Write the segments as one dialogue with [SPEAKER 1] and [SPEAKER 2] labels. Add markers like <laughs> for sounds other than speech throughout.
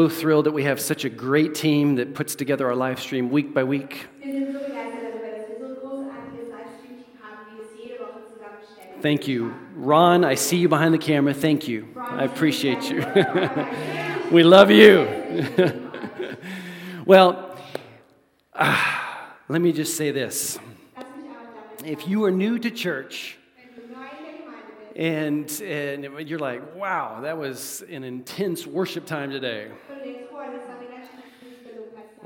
[SPEAKER 1] So thrilled that we have such a great team that puts together our live stream week by week.
[SPEAKER 2] Wir sind so begeistert darüber, dass wir so ein großartiges Livestream-Team haben, wie es jede Woche zusammenstellen.
[SPEAKER 1] Thank you. Ron, I see you behind the camera. Thank you. I appreciate you. <laughs> <laughs> we love you. <laughs> well, ah, <sighs> let me just say this.
[SPEAKER 2] Lass mich auch damit
[SPEAKER 1] If you are new to church
[SPEAKER 2] Wenn du neu in der Gemeinde bist
[SPEAKER 1] and, and you're like, wow, that was an intense worship time today.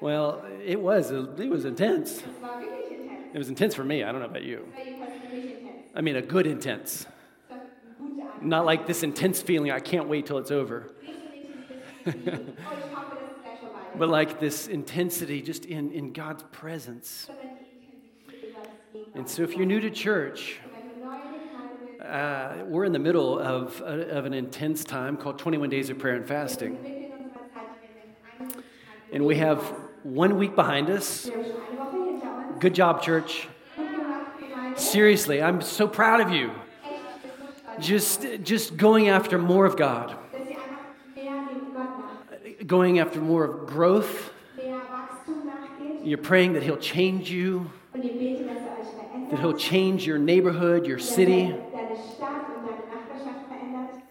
[SPEAKER 1] Well, it was, it was intense. It was intense for me. I don't know about you. I mean, a good intense. Not like this intense feeling, I can't wait till it's over. <laughs> But like this intensity just in, in God's presence. And so if you're new to church,
[SPEAKER 2] Und wenn du neu in der Gemeinde bist,
[SPEAKER 1] uh, we're in the middle of, of an intense time called 21 Days of Prayer and Fasting.
[SPEAKER 2] mitten in unserer Zeit, die wir in 21 Tagen
[SPEAKER 1] And we have one week behind us. Good job, church. Seriously, I'm so proud of you. Just, just going after more of God, going after more of growth. You're praying that He'll change you, that He'll change your neighborhood, your city.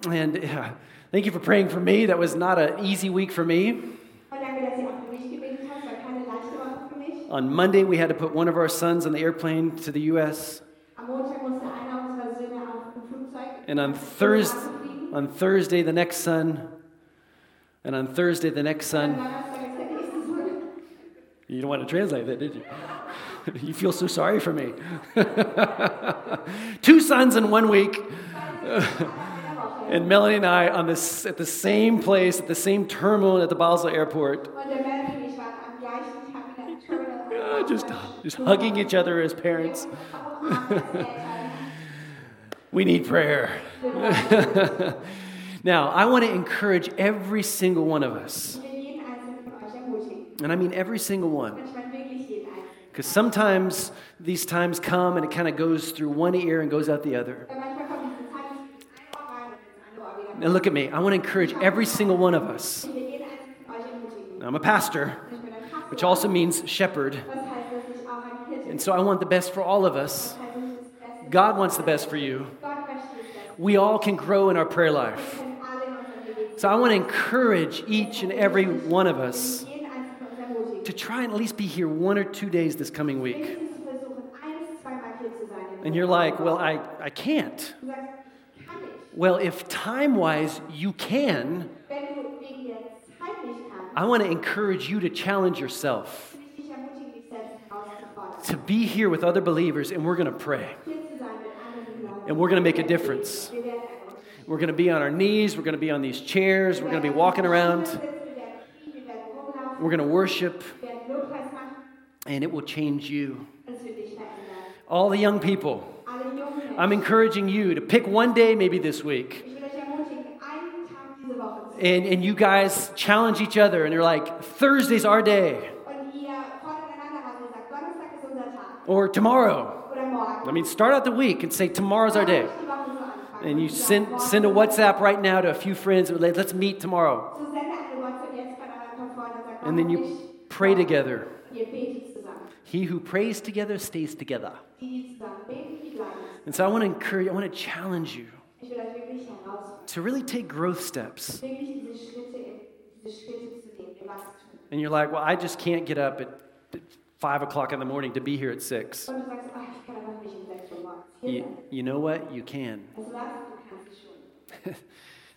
[SPEAKER 1] And uh, thank you for praying for me. That was not an easy week for me. On Monday, we had to put one of our sons on the airplane to the U.S. And on Thursday, on Thursday, the next son, and on Thursday, the next son. You don't want to translate that, did you? <laughs> You feel so sorry for me. <laughs> Two sons in one week. <laughs> And Melanie and I on this at the same place, at the same terminal at the Basel airport, just, just hugging each other as parents. <laughs> We need prayer. <laughs> now, I want to encourage every single one of us, and I mean every single one, because sometimes these times come and it kind of goes through one ear and goes out the other. Now, look at me. I want to encourage every single one of us.
[SPEAKER 2] Ermutigen.
[SPEAKER 1] I'm a pastor, which also means shepherd, and so I want the best for all of us. God wants the best for you. We all can grow in our prayer life. So I want to encourage each and every one of us to try and at least be here one or two days this coming week. And you're like, well, I, I can't. Well, if time wise you can,
[SPEAKER 2] Wenn du wegen der Zeit nicht kannst,
[SPEAKER 1] I want to encourage you to challenge yourself
[SPEAKER 2] will ich dich ermutigen, dich selbst herauszufordern.
[SPEAKER 1] to be here with other believers and we're going to pray.
[SPEAKER 2] Hier zu sein mit anderen Glauben.
[SPEAKER 1] And we're going to make a difference.
[SPEAKER 2] Wir werden ermutigen.
[SPEAKER 1] We're going to be on our knees. We're going to be on these chairs. We're going to be walking around.
[SPEAKER 2] Wir werden knien, wir werden rumlaufen,
[SPEAKER 1] We're going to worship,
[SPEAKER 2] wir werden Lobpreis machen
[SPEAKER 1] and it will change you.
[SPEAKER 2] und es wird dich verändern.
[SPEAKER 1] All the young people,
[SPEAKER 2] Alle jungen Menschen,
[SPEAKER 1] I'm encouraging you to pick one day, maybe this week, and, and you guys challenge each other, and you're like, Thursday's our day, or tomorrow. I mean, start out the week and say, tomorrow's our day. And you send, send a WhatsApp right now to a few friends, let's meet tomorrow. And then you pray together. He who prays together stays together.
[SPEAKER 2] Die, die zusammen beten, die bleiben.
[SPEAKER 1] And so I want to encourage, I want to challenge you to really take growth steps. And you're like, well, I just can't get up at five o'clock in the morning to be here at six.
[SPEAKER 2] Und du sagst, ach, ich kann einfach nicht 6 Uhr morgens hier
[SPEAKER 1] You, you know what? You can. <laughs>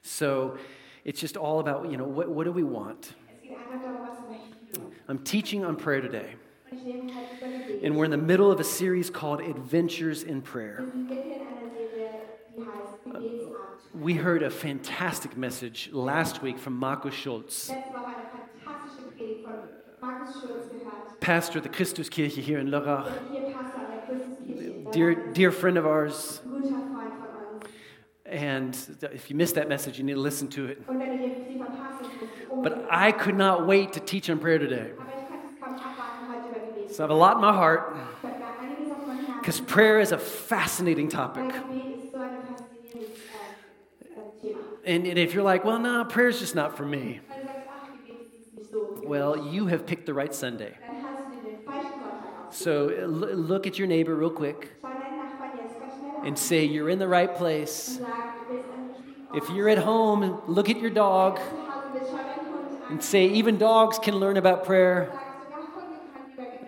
[SPEAKER 1] So it's just all about, you know, what, what do we want? I'm teaching on prayer today.
[SPEAKER 2] Und ich nehme halt über Gebet.
[SPEAKER 1] And we're in the middle of a series called Adventures in Prayer.
[SPEAKER 2] Wir sind mitten in einer Serie, die heißt Gebetsabend.
[SPEAKER 1] We heard a fantastic message last week from Markus Schulz,
[SPEAKER 2] Letzte Woche eine fantastische Predigt von Markus Schulz gehört.
[SPEAKER 1] pastor of the Christuskirche here in Lörrach,
[SPEAKER 2] Und hier Pastor an der Christuskirche. in
[SPEAKER 1] dear, dear friend of ours.
[SPEAKER 2] Ein guter Freund von uns.
[SPEAKER 1] And if you missed that message, you need to listen to it.
[SPEAKER 2] Und wenn du dir sie verpasst hast, musst du
[SPEAKER 1] But. I could not wait to teach on prayer today. So I have a lot in my heart
[SPEAKER 2] Ich habe da einiges auf meinem Herzen.
[SPEAKER 1] because prayer is a fascinating topic.
[SPEAKER 2] Weil Gebet ist so ein faszinierendes Thema.
[SPEAKER 1] And, and if you're like, well, no, prayer's just not for me,
[SPEAKER 2] Weil du sagst, ach, Gebet nicht so. für
[SPEAKER 1] Well, you have picked the right Sunday.
[SPEAKER 2] Dann hast du den falschen Sonntag ausgesucht.
[SPEAKER 1] So uh, look at your neighbor real quick
[SPEAKER 2] Schau deinen Nachbarn jetzt ganz schnell an
[SPEAKER 1] and say, You're in the right place.
[SPEAKER 2] und sag, du bist an dem richtigen Ort.
[SPEAKER 1] If you're at home, look at your dog
[SPEAKER 2] Zu Hause bist, schau deinen Hund an.
[SPEAKER 1] and say, Even dogs can learn about prayer.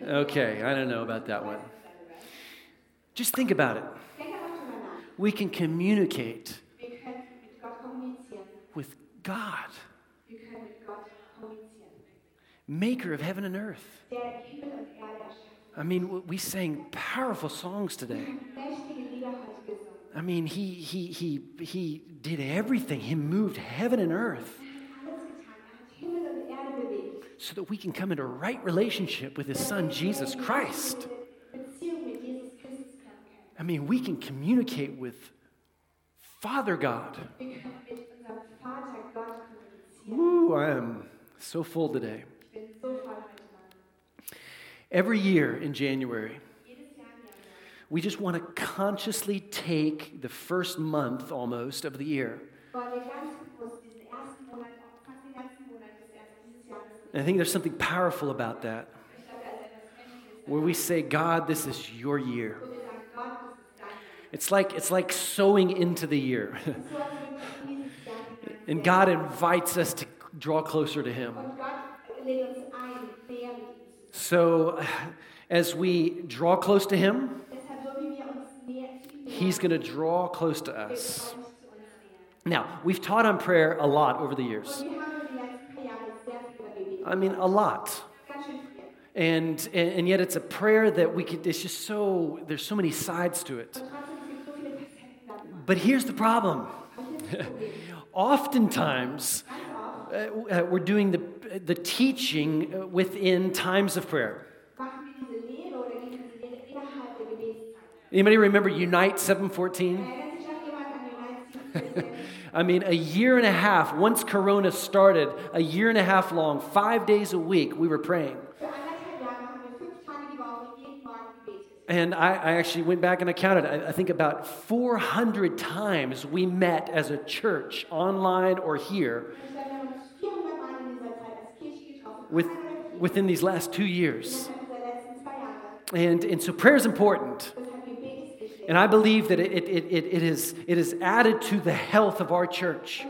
[SPEAKER 1] Okay, I don't know about that one. Just think about it. We can communicate with God, maker of heaven and earth. I mean, we sang powerful songs today. I mean, he, he, he, he did everything. He moved heaven and earth so that we can come into a right relationship with his son, Jesus Christ. I mean, we can communicate with Father God. Woo, I am so full today. Every year in January, we just want to consciously take the first month almost of the year. And I think there's something powerful about that, where we say, God, this is your year. It's like, it's like sowing into the year. <laughs> And God invites us to draw closer to Him. So as we draw close to Him, He's going to draw close to us. Now, we've taught on prayer a lot over the years. I mean, a lot. And, and, yet it's a prayer that we could, it's just so, there's so many sides to it. But here's the problem. <laughs> Oftentimes, uh, uh, we're doing the, the teaching within times of prayer. Anybody remember Unite 714? <laughs>
[SPEAKER 2] Erinnert sich noch jemand an United States?
[SPEAKER 1] I mean, a year and a half, once Corona started, a year and a half long, five days a week, we were praying.
[SPEAKER 2] Für anderthalb Jahre haben wir fünf Tage die Woche jeden Morgen gebetet.
[SPEAKER 1] And I, I actually went back and I counted, I, I think about 400 times we met as a church, online or here,
[SPEAKER 2] Und dann haben wir uns 400 Mal in dieser Zeit als Kirche getroffen.
[SPEAKER 1] with,
[SPEAKER 2] Einmal oder vier.
[SPEAKER 1] within these last two years.
[SPEAKER 2] Innerhalb dieser letzten zwei Jahre.
[SPEAKER 1] And, and so prayer is important. And I believe that it, it, it, it, is, it is added to the health of our church.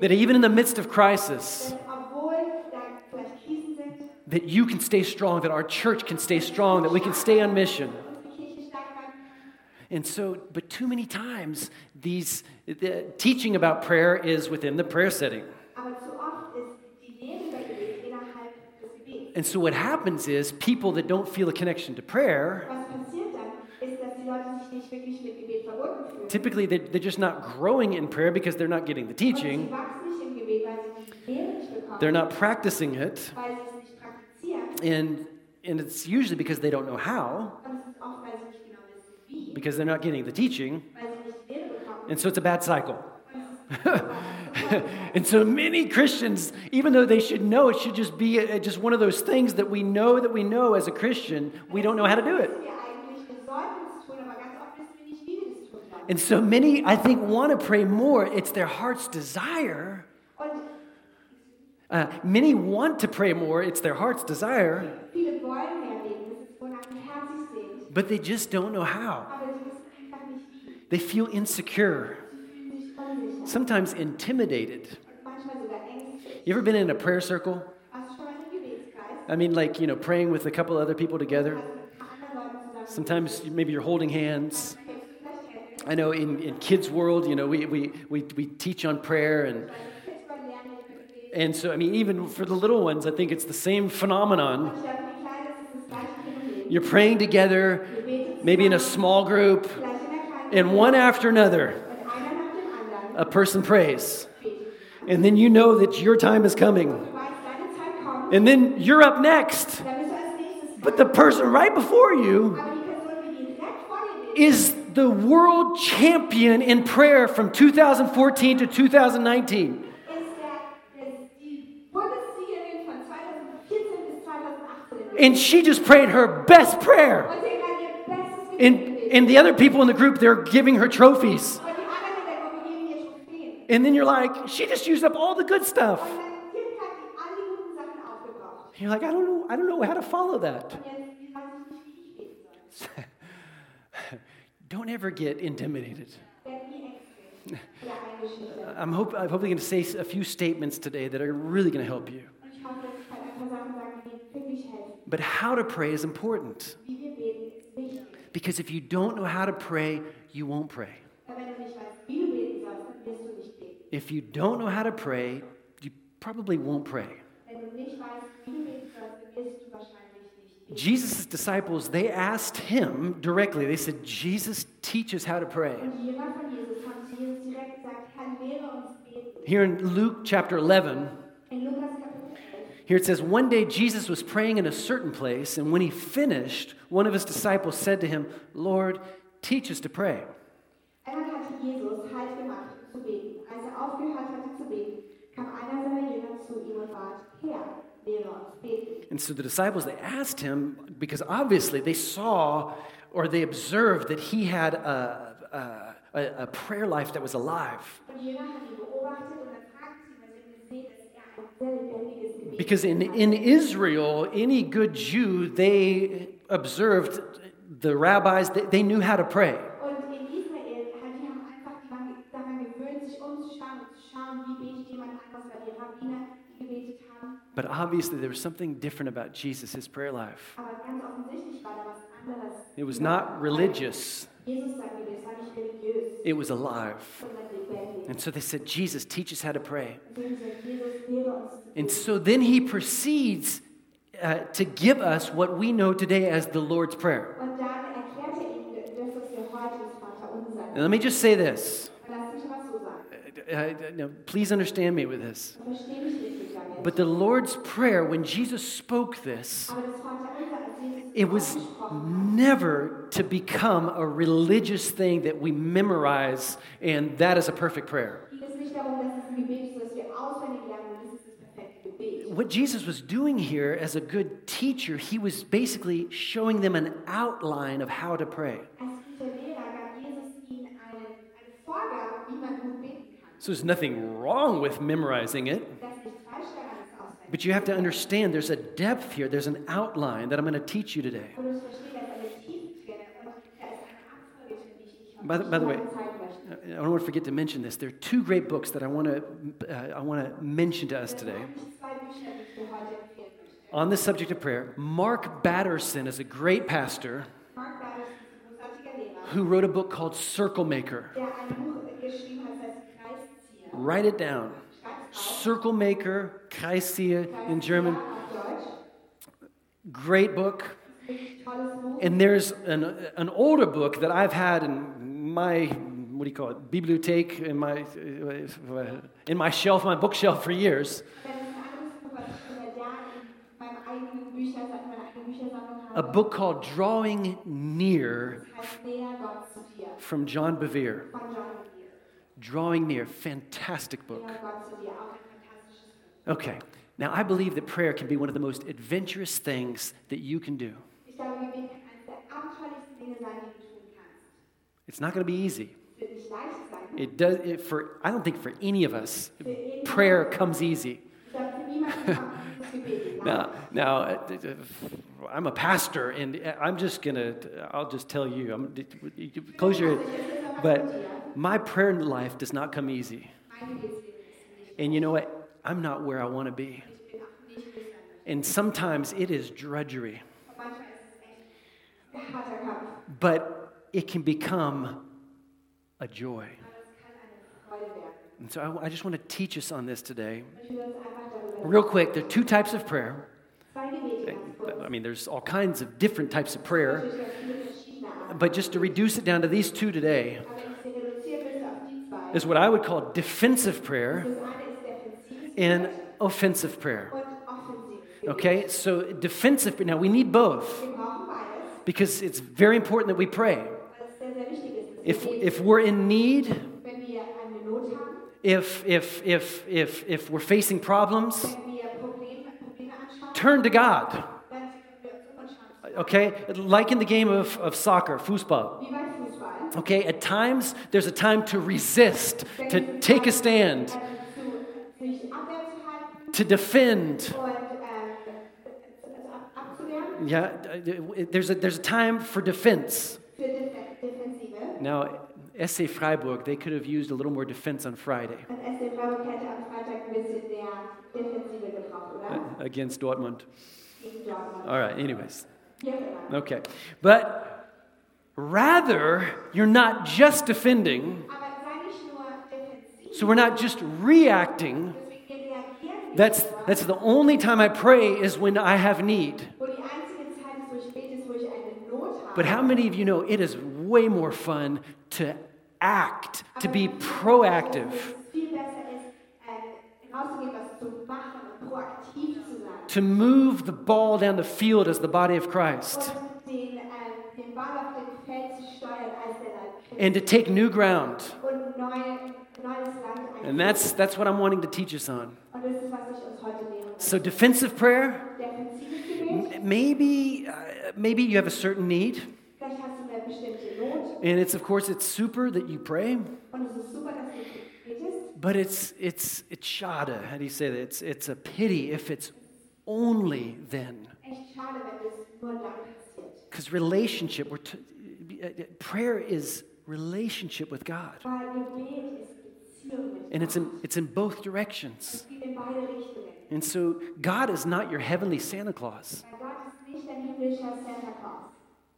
[SPEAKER 1] That even in the midst of crisis, that you can stay strong, that our church can stay strong, that we can stay on mission. And so, but too many times, these the teaching about prayer is within the prayer setting. And so, what happens is people that don't feel a connection to prayer, typically they're, just not growing in prayer because they're not getting the teaching, they're not practicing it, and, and it's usually because they don't know how, because they're not getting the teaching, and so it's a bad cycle. <laughs> <laughs> And so many Christians, even though they should know, it should just be uh just one of those things that we know that we know as a Christian, we don't know how to do it. And so many, I think, want to pray more. It's their heart's desire. Uh, many want to pray more. It's their heart's desire, but they just don't know how. They feel insecure, sometimes intimidated. You ever been in a prayer circle? I mean, like, you know, praying with a couple other people together. Sometimes maybe you're holding hands. I know in, in kids' world, you know, we, we, we, we teach on prayer. And, and so, I mean, even for the little ones, I think it's the same phenomenon. You're praying together, maybe in a small group, and one after another,
[SPEAKER 2] Und einer nach dem anderen
[SPEAKER 1] a person prays. And then you know that your time is coming. And then you're up next. But the person right before you is the world champion in prayer from 2014 to 2019.
[SPEAKER 2] ist der, ist die Bundessiegerin von 2014 bis 2018.
[SPEAKER 1] And she just prayed her best prayer. And, and the other people in the group, they're giving her trophies.
[SPEAKER 2] Und die anderen in der Gruppe geben ihr Trophäen.
[SPEAKER 1] And then you're like, she just used up all the good stuff.
[SPEAKER 2] Aufgebraucht.
[SPEAKER 1] You're like, I don't know, I don't know how to follow that. <laughs> Don't ever get intimidated. <laughs> I'm, hope, I'm hopefully going to say a few statements today that are really going to help you. But how to pray is important because if you don't know how to pray, you won't pray. If you don't know how to pray, you probably won't pray. Jesus' disciples, they asked him directly, they said, Jesus, teach us how to pray. Here in Luke chapter 11,
[SPEAKER 2] In Lukas Kapitel 11
[SPEAKER 1] here it says, One day Jesus was praying in a certain place, and when he finished, one of his disciples said to him, Lord, teach us to pray. So the disciples, they asked him, because obviously they saw or they observed that he had a, a, a, prayer life that was alive. Because in, in Israel, any good Jew, they observed the rabbis, they, they knew how to pray. But obviously, there was something different about Jesus, his prayer life.
[SPEAKER 2] Aber ganz offensichtlich war da was anderes.
[SPEAKER 1] It was not religious,
[SPEAKER 2] Jesus sagt mir, das war nicht religiös,
[SPEAKER 1] it was alive. And so they said, Jesus, teach us how to pray.
[SPEAKER 2] Deswegen sagt Jesus, lehre uns zu
[SPEAKER 1] And so then he proceeds uh, to give us what we know today as the Lord's Prayer.
[SPEAKER 2] Und dann erklärt er ihnen das, was wir heute das Vaterunser
[SPEAKER 1] Now, let me just say this.
[SPEAKER 2] Und lass mich was so sagen.
[SPEAKER 1] Uh, uh, now, please understand me with this. But the Lord's Prayer, when Jesus spoke this, it was never to become a religious thing that we memorize, and that is a perfect prayer. What Jesus was doing here as a good teacher, he was basically showing them an outline of how to pray. So there's nothing wrong with memorizing it.
[SPEAKER 2] Das ist nicht falsch daran, es auswendig
[SPEAKER 1] But you have to understand there's a depth here, there's an outline that I'm going to teach you today.
[SPEAKER 2] Und ich verstehe, dass eine Tiefe drin und da ist eine Abfolge drin, die ich euch
[SPEAKER 1] By the- by the way-
[SPEAKER 2] heute zeigen möchte.
[SPEAKER 1] I don't want to forget to mention this. There are two great books that I want to, uh, I want to mention to us today
[SPEAKER 2] sind zwei Bücher, die ich dir heute empfehlen möchte.
[SPEAKER 1] on the subject of prayer. Mark Batterson is a great pastor
[SPEAKER 2] Mark Bartels ist ein großartiger Lehrer,
[SPEAKER 1] who wrote a book called Circle Maker.
[SPEAKER 2] der ein Buch geschrieben hat, das heißt Kreiszieher.
[SPEAKER 1] Write it down. Circle Maker, Kreisia in German. Great book.
[SPEAKER 2] Wirklich tolles Buch.
[SPEAKER 1] And there's an, an older book that I've had in my, what do you call it, bibliothek, in my, in my shelf, my bookshelf for years.
[SPEAKER 2] Das ist ein anderes Buch, was ich schon seit Jahren in meinem eigenen Büchersammlung, meiner eigenen Büchersammlung
[SPEAKER 1] A book called Drawing Near
[SPEAKER 2] Das heißt Näher Gott zu dir
[SPEAKER 1] from John Bevere.
[SPEAKER 2] Von John Bevere.
[SPEAKER 1] Drawing Near, fantastic book.
[SPEAKER 2] Näher Gott zu dir, auch ein fantastisches Buch.
[SPEAKER 1] Okay, now I believe that prayer can be one of the most adventurous things that you can do.
[SPEAKER 2] Ich glaube, Gebet kann eines der abenteuerlichsten Dinge sein, die du tun kannst.
[SPEAKER 1] It's not going to be easy.
[SPEAKER 2] Es wird nicht leicht sein.
[SPEAKER 1] It does, it, for, I don't think for any of us, prayer comes easy.
[SPEAKER 2] Ich glaube, für niemanden kommt dieses Gebet leicht.
[SPEAKER 1] Now, now, uh, I'm a pastor, and I'm just gonna, I'll just tell you, I'm, close your, but my prayer life does not come easy. And you know what? I'm not where I want to be. And sometimes it is drudgery, but it can become a joy. And so I, I just want to teach us on this today. Real quick, there are two types of prayer. I mean, there's all kinds of different types of prayer, but just to reduce it down to these two today
[SPEAKER 2] Aber wenn ich sie reduziere bis auf die zwei,
[SPEAKER 1] is what I would call defensive prayer and offensive prayer. Okay, so defensive, now we need both because it's very important that we pray. If, if we're in need, if, if, if, if, if we're facing problems, turn to God. Okay, like in the game of, of soccer, football. Okay, at times there's a time to resist, to take a stand, to defend. Yeah, there's a, there's a time for defense. Now, SC Freiburg, they could have used a little more defense on Friday against Dortmund. All right, anyways. Okay. But rather, you're not just defending, so we're not just reacting. That's, that's the only time I pray is when I have need. But how many of you know it is way more fun to act, to be proactive, to move the ball down the field as the body of Christ, and to take new ground?
[SPEAKER 2] Und neue, neues Land
[SPEAKER 1] And that's, that's what I'm wanting to teach us on.
[SPEAKER 2] Und das ist, was ich uns heute lehren
[SPEAKER 1] So, defensive prayer,
[SPEAKER 2] Defensives Gebet.
[SPEAKER 1] m- maybe, uh, maybe you have a certain need.
[SPEAKER 2] Vielleicht hast du eine bestimmte Not.
[SPEAKER 1] And it's, of course, it's super that you pray,
[SPEAKER 2] Und es ist super, dass du betest.
[SPEAKER 1] but it's, it's, it's shada. How do you say that? It's, it's a pity if it's only then.
[SPEAKER 2] Echt schade, wenn das nur dann passiert.
[SPEAKER 1] Because relationship, we're t- uh, prayer is relationship with God.
[SPEAKER 2] Weil Gebet ist Beziehung mit
[SPEAKER 1] And it's in, it's in both directions.
[SPEAKER 2] Es geht in beide Richtungen.
[SPEAKER 1] And so God is not your heavenly Santa Claus.
[SPEAKER 2] Weil Gott ist nicht dein himmlischer Santa Claus.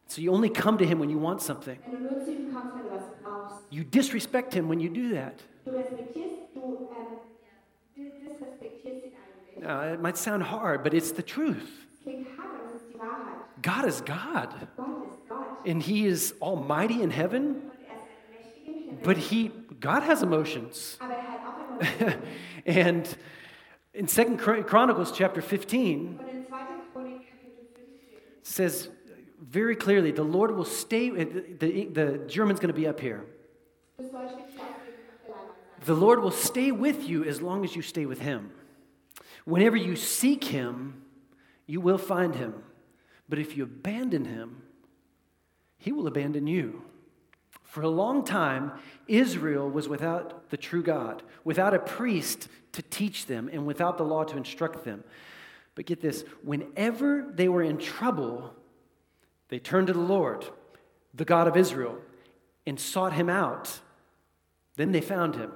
[SPEAKER 1] So you only come to him when you want something.
[SPEAKER 2] Wenn du nur zu ihm kommst, wenn du was brauchst.
[SPEAKER 1] You disrespect him when you do that.
[SPEAKER 2] Du respektierst, du du um, disrespektierst ihn eigentlich.
[SPEAKER 1] Now, it might sound hard, but it's the truth.
[SPEAKER 2] Es klingt hart, aber es ist die Wahrheit.
[SPEAKER 1] God is God,
[SPEAKER 2] Gott ist Gott.
[SPEAKER 1] and He is almighty in heaven,
[SPEAKER 2] Und er ist ein mächtiger im Himmel.
[SPEAKER 1] But He, God has emotions.
[SPEAKER 2] Aber hat auch <laughs> Emotionen.
[SPEAKER 1] and in Second Chronicles chapter 15
[SPEAKER 2] Und in 2. Chronik Kapitel 15
[SPEAKER 1] says very clearly, the Lord will stay, uh, the, the, the German's going to be up here.
[SPEAKER 2] Das Deutsch wird nicht auf der Leinwand sein.
[SPEAKER 1] The Lord will stay with you as long as you stay with Him. Whenever you seek Him, you will find Him. But if you abandon Him, He will abandon you. For a long time, Israel was without the true God, without a priest to teach them, and without the law to instruct them. But get this whenever they were in trouble, they turned to the Lord, the God of Israel, and sought Him out. Then they found Him.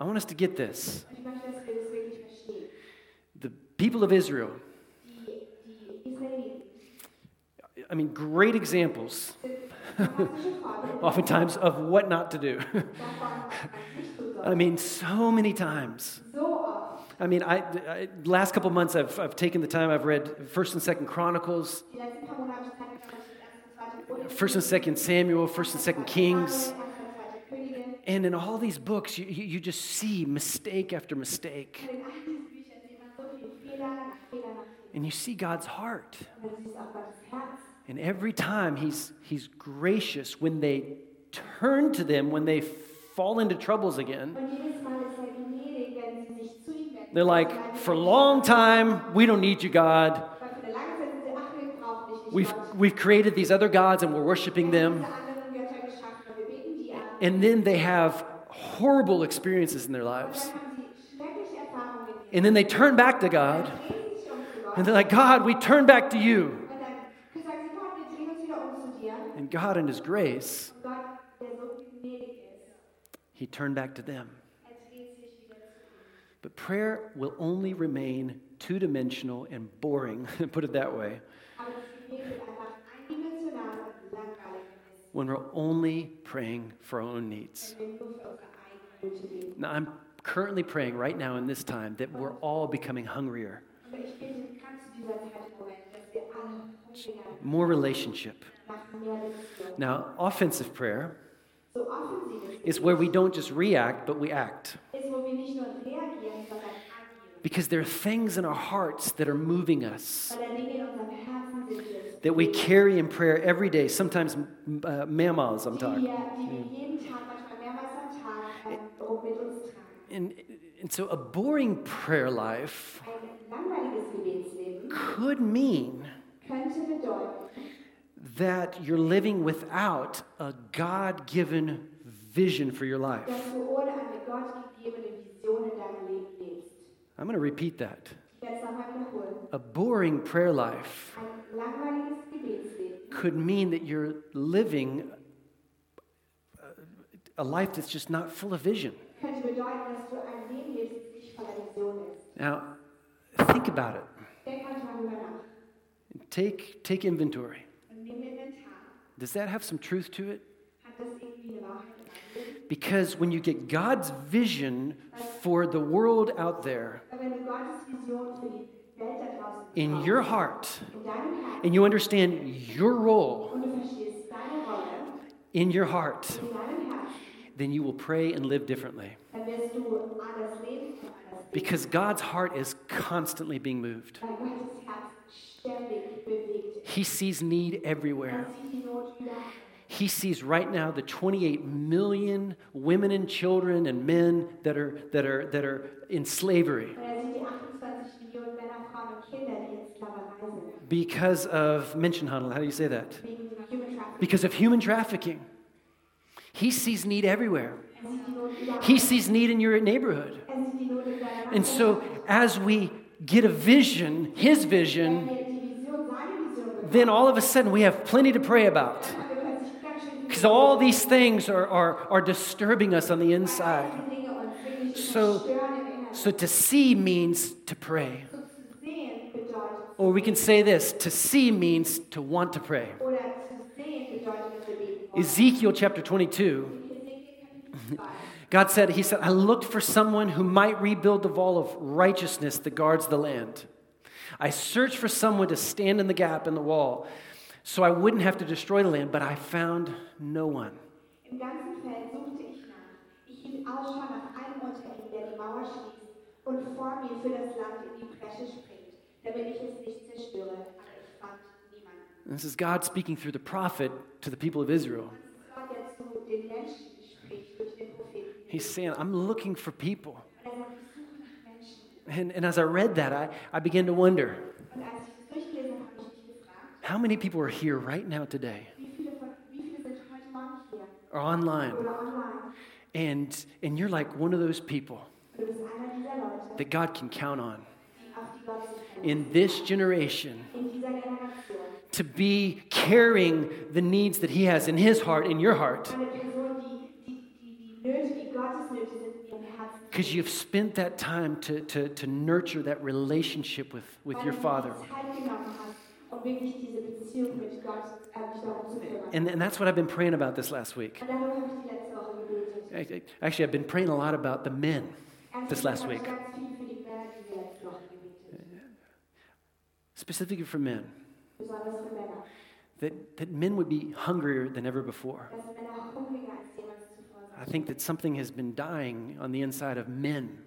[SPEAKER 1] I want us to get this. The people of Israel, I mean, great examples, <laughs> oftentimes, of what not to do. <laughs> I mean, so many times. I mean, I, I last couple months I've, I've taken the time, I've read First and Second Chronicles, First and Second Samuel, First and Second Kings. And in all these books, you, you just see mistake after mistake. And you see God's heart.
[SPEAKER 2] Und du siehst auch Gottes Herz.
[SPEAKER 1] And every time he's, he's gracious when they turn to them, when they fall into troubles again.
[SPEAKER 2] Und jedes Mal ist er gnädig, wenn sie sich zu ihm wenden.
[SPEAKER 1] They're like, for a long time, we don't need you, God.
[SPEAKER 2] Weil für eine lange Zeit sind sie, ach, wir brauchen dich nicht,
[SPEAKER 1] We've, we've created these other gods and we're worshiping them.
[SPEAKER 2] haben diese anderen Götter geschaffen und wir beten die an.
[SPEAKER 1] And then they have horrible experiences in their lives.
[SPEAKER 2] dann haben sie schreckliche Erfahrungen mit
[SPEAKER 1] And then they turn back to God.
[SPEAKER 2] Drehen sie sich um.
[SPEAKER 1] And they're like, God, we turn back to you.
[SPEAKER 2] Und dann sagen sie, Gott, wir drehen uns wieder um zu dir.
[SPEAKER 1] And God, in His grace, He turned back to them. But prayer will only remain two dimensional and boring, <laughs> put it that way, when we're only praying for our own needs. Now, I'm currently praying right now in this time that we're all becoming hungrier, more relationship.
[SPEAKER 2] Nach mehr Beziehung.
[SPEAKER 1] Now, offensive prayer is where we don't just react, but we act.
[SPEAKER 2] ist, wo wir nicht nur reagieren, sondern agieren.
[SPEAKER 1] Because there are things in our hearts that are moving us,
[SPEAKER 2] Weil da Dinge in unserem Herzen sind, die uns
[SPEAKER 1] that we carry in prayer every day, sometimes uh, mehrmals, I'm talking.
[SPEAKER 2] wir, die wir jeden Tag, manchmal mehrmals am Tag rum mit uns tragen.
[SPEAKER 1] And, and so a boring prayer life
[SPEAKER 2] Ein langweiliges Gebetsleben
[SPEAKER 1] could mean that you're living without a God given vision for your life.
[SPEAKER 2] dass du ohne eine gottgegebene Vision in deinem Leben lebst.
[SPEAKER 1] I'm going to repeat that.
[SPEAKER 2] Ich werde es nochmal wiederholen.
[SPEAKER 1] A boring prayer life
[SPEAKER 2] Ein langweiliges Gebetsleben
[SPEAKER 1] could mean that you're living a life that's just not full of vision.
[SPEAKER 2] könnte bedeuten, dass du ein Leben lebst, das nicht voller Vision ist.
[SPEAKER 1] Now, think about it.
[SPEAKER 2] Denk mal darüber nach
[SPEAKER 1] Take, take inventory.
[SPEAKER 2] Und nimm Inventar.
[SPEAKER 1] Does that have some truth to it?
[SPEAKER 2] Hat das irgendwie eine Wahrheit in deinem Leben?
[SPEAKER 1] Because when you get God's vision for the world out there
[SPEAKER 2] Weil wenn du Gottes Vision für die Welt da draußen
[SPEAKER 1] in your heart,
[SPEAKER 2] in deinem Herzen
[SPEAKER 1] and you understand your role
[SPEAKER 2] und du verstehst deine Rolle
[SPEAKER 1] in your heart,
[SPEAKER 2] in deinem Herzen,
[SPEAKER 1] then you will pray and live differently.
[SPEAKER 2] dann wirst du anders leben und anders leben.
[SPEAKER 1] Because God's heart is constantly being moved.
[SPEAKER 2] Weil Gottes Herz ständig bewegt ist.
[SPEAKER 1] He sees need everywhere. He sees right now the 28 million women and children and men that are, that are, that are in slavery
[SPEAKER 2] Und er sieht die 28 Millionen Männer, Frauen und Kinder, die in Sklaverei sind.
[SPEAKER 1] because of Menschenhandel. How do you say that? Because of human trafficking. He sees need everywhere.
[SPEAKER 2] Er.
[SPEAKER 1] He sees need in your neighborhood. And so, as we get a vision, His vision, then all of a sudden we have plenty to pray about. Because all these things are, are, are disturbing us on the inside. So-. So, to see means to pray. Or we can say this to see means to want to pray. Ezekiel chapter 22,
[SPEAKER 2] Ezekiel Kapitel 2.
[SPEAKER 1] God said, He said, I looked for someone who might rebuild the wall of righteousness that guards the land. I searched for someone to stand in the gap in the wall so I wouldn't have to destroy the land, but I found no one.
[SPEAKER 2] Im ganzen Feld suchte ich nach. Ich hielt Ausschau nach einem unter der die Mauer schließt und vor mir für das Land in die Bresche springt, damit ich es nicht zerstöre. Aber ich fand niemanden.
[SPEAKER 1] This is God speaking through the prophet to the people of Israel.
[SPEAKER 2] Das ist Gott, der zu den Menschen spricht durch den Propheten.
[SPEAKER 1] He's saying, I'm looking for people.
[SPEAKER 2] Und er sagt, ich suche nach Menschen.
[SPEAKER 1] And, and as I read that, I, I began to wonder
[SPEAKER 2] Und als ich das durchgelesen habe, habe ich mich gefragt,
[SPEAKER 1] how many people are here right now today?
[SPEAKER 2] wie viele, von, wie viele sind heute Morgen hier?
[SPEAKER 1] Or online? And, and you're like one of those people
[SPEAKER 2] Und du bist einer dieser Leute,
[SPEAKER 1] that God can count on
[SPEAKER 2] die auf die Gott sich
[SPEAKER 1] in this generation
[SPEAKER 2] in dieser Generation.
[SPEAKER 1] to be carrying the needs that He has in His heart, in your heart,
[SPEAKER 2] Eine Person, die, die, die, die Nöte, die Gottes Nöte sind in ihrem Herzen.
[SPEAKER 1] Because you've spent that time to, to, to nurture that relationship with, with your Father.
[SPEAKER 2] die Zeit genommen hast, wirklich diese Beziehung mit Gott dich darum zu kümmern.
[SPEAKER 1] And, and that's what I've been praying about this last week.
[SPEAKER 2] Und darüber habe ich die letzte Woche gebetet.
[SPEAKER 1] I- I- Actually, I've been praying a lot about the men this last week,
[SPEAKER 2] ganz viel für die Männer diese letzte Woche gebetet.
[SPEAKER 1] specifically for men,
[SPEAKER 2] Besonders für Männer.
[SPEAKER 1] that, that men would be hungrier than ever before. I think that something has been dying on the inside of men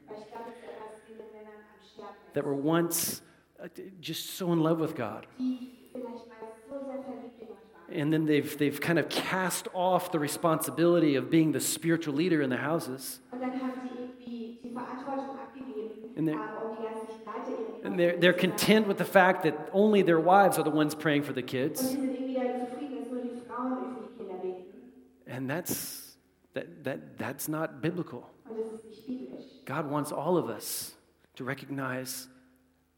[SPEAKER 1] that were once uh, just so in love with God. And then they've, they've kind of cast off the responsibility of being the spiritual leader in the houses. And they're- And they're, they're content with the fact that only their wives are the ones praying for the kids. And that's, that, that, that's not biblical.
[SPEAKER 2] Und das ist nicht biblisch.
[SPEAKER 1] God wants all of us to recognize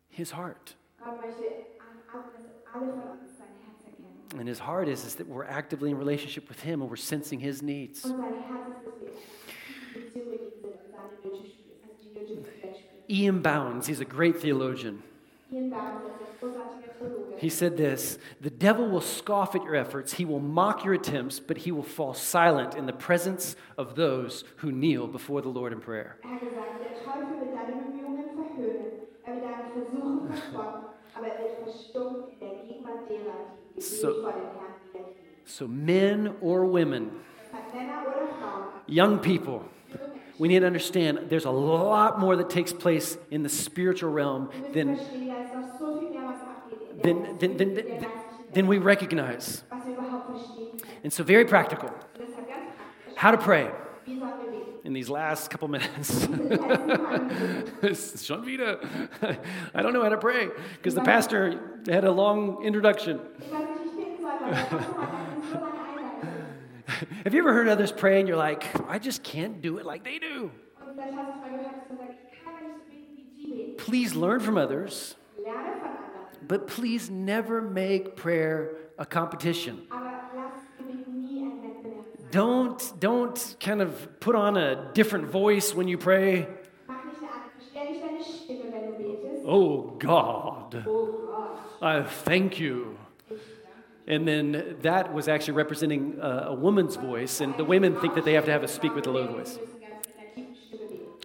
[SPEAKER 1] His heart.
[SPEAKER 2] Gott möchte, an- an- dass alle von uns sein Herz erkennen.
[SPEAKER 1] And His heart is, is that we're actively in relationship with Him and we're sensing His needs.
[SPEAKER 2] Und sein Herz ist, dass wir in Beziehung mit ihm sind und seine Nöte spüren, also er die Nöte des Menschen spüren.
[SPEAKER 1] Ian Bounds, he's a great theologian.
[SPEAKER 2] Ian Barnes ist ein großartiger Theologe.
[SPEAKER 1] He said this The devil will scoff at your efforts, he will mock your attempts, but he will fall silent in the presence of those who kneel before the Lord in prayer.
[SPEAKER 2] Er hat gesagt, der Teufel wird deine Bemühungen verhöhnen, er wird deine Versuche verspotten, aber er wird verstummen in der Gegenwart derer, die
[SPEAKER 1] So-
[SPEAKER 2] so, vor den Herrn niederknien.
[SPEAKER 1] So, men or women,
[SPEAKER 2] Das hat Männer oder Frauen,
[SPEAKER 1] young people. We need to understand there's a lot more that takes place in the spiritual realm than, than, than, than, than, we recognize. And so, very practical how to pray in these last couple minutes. <laughs> Schon wieder. <laughs> I don't know how to pray because the pastor had a long introduction. <laughs> <laughs> Have you ever heard others pray and you're like, I just can't do it like they do?
[SPEAKER 2] Und vielleicht hast du mal gehört, dass man sagt, ich kann nicht so beten, wie die beten.
[SPEAKER 1] Please learn from others,
[SPEAKER 2] Lerne von anderen.
[SPEAKER 1] but please never make prayer a competition.
[SPEAKER 2] Aber lass Gebet nie ein Wettbewerb sein.
[SPEAKER 1] Don't don't kind of put on a different voice when you pray.
[SPEAKER 2] Mach nicht eine Art, verstell nicht deine Stimme, wenn du betest.
[SPEAKER 1] Oh God,
[SPEAKER 2] Oh
[SPEAKER 1] I thank you. And then that was actually representing a, a woman's voice, and the women think that they have to have a speak with a low voice.